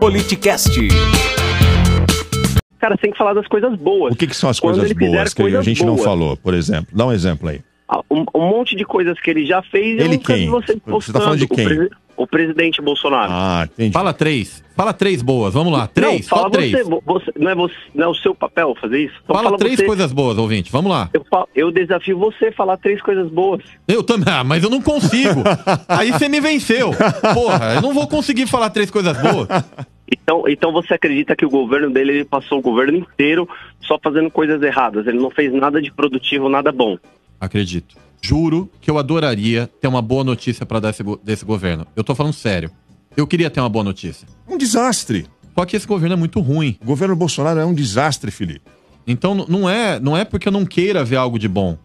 Politicast. Cara, você tem que falar das coisas boas. O que, que são as Quando coisas boas que a coisas gente não boas. falou, por exemplo? Dá um exemplo aí. Ah, Um, um monte de coisas que ele já fez. Ele quem? Você, Você tá falando de quem? O, presi- o presidente Bolsonaro. Ah, entendi. Fala três. Fala três boas. Vamos lá. Três. não, fala Só três. Você, vo- você- não, é você, não é o seu papel fazer isso? Então Fala três você. coisas boas, ouvinte. Vamos lá. Eu, eu desafio você a falar três coisas boas. Eu também. Ah, mas eu não consigo. Aí você me venceu. Porra, eu não vou conseguir falar três coisas boas. Então, então você acredita que o governo dele ele passou o governo inteiro só fazendo coisas erradas? Ele não fez nada de produtivo, nada bom. Acredito. Juro que eu adoraria ter uma boa notícia pra dar esse desse governo. Eu tô falando sério. Eu queria ter uma boa notícia. Um desastre. Só que esse governo é muito ruim. O governo Bolsonaro é um desastre, Felipe. Então não é, não é porque eu não queira ver algo de bom.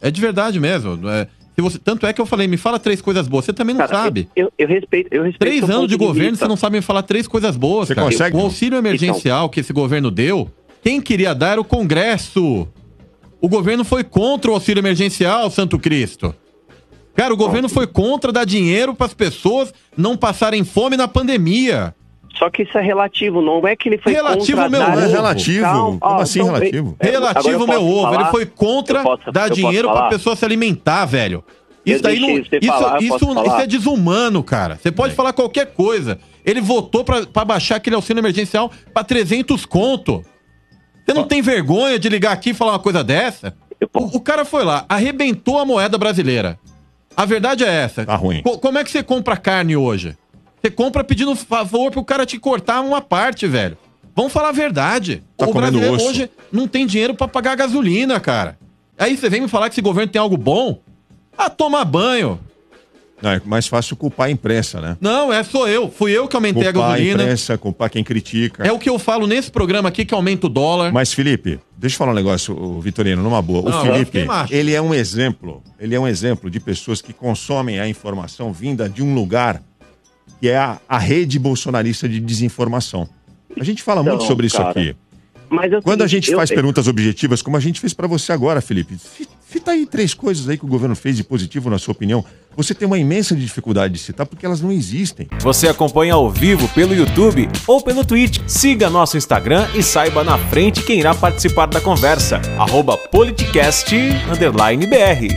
É de verdade mesmo. é- se você, tanto é que eu falei, me fala três coisas boas. Você também não Cara, sabe. Eu, eu respeito, eu respeito. Três anos de governo, vista. você não sabe me falar três coisas boas, Você cara. consegue? O auxílio emergencial que esse governo deu, quem queria dar era o Congresso. O governo foi contra o auxílio emergencial, Santo Cristo. Cara, o governo foi contra dar dinheiro para as pessoas não passarem fome na pandemia. Só que isso é relativo, não é que ele foi Relativo, contra meu dar- Não é ovo. relativo. Calma, Como ó, assim então, relativo? é, agora Relativo eu meu ovo. falar? Ele foi contra posso- dar dinheiro para falar? pessoa se alimentar, velho. Isso daí não. Isso, falar, isso, isso é desumano, cara. Você pode falar qualquer coisa. Ele votou pra pra baixar aquele auxílio emergencial pra 300 conto. Você não tem vergonha de ligar aqui e falar uma coisa dessa? O, o cara foi lá, arrebentou a moeda brasileira. A verdade é essa. Tá ruim. Co- como é que você compra carne hoje? Você compra pedindo favor pro cara te cortar uma parte, velho. Vamos falar a verdade. Tá o brasileiro osso. hoje não tem dinheiro pra pagar gasolina, cara. Aí você vem me falar que esse governo tem algo bom? Ah, tomar banho. Não, é mais fácil culpar a imprensa, né? Não, é sou eu. Fui eu que aumentei a Culpar a gasolina. imprensa, culpar quem critica. É o que eu falo nesse programa aqui que aumenta o dólar. Mas, Felipe, deixa eu falar um negócio, o Vitorino, numa boa. Não, o Felipe, ele é um exemplo. Ele é um exemplo de pessoas que consomem a informação vinda de um lugar que é a, a rede bolsonarista de desinformação. A gente fala Então, muito sobre isso cara, aqui. Mas o Quando a gente eu- faz perguntas objetivas, como a gente fez pra você agora, Felipe, cita aí três coisas aí que o governo fez de positivo, na sua opinião. Você tem uma imensa dificuldade de citar porque elas não existem. Você acompanha ao vivo pelo YouTube ou pelo Twitch. Siga nosso Instagram e saiba na frente quem irá participar da conversa. Arroba politicast_br.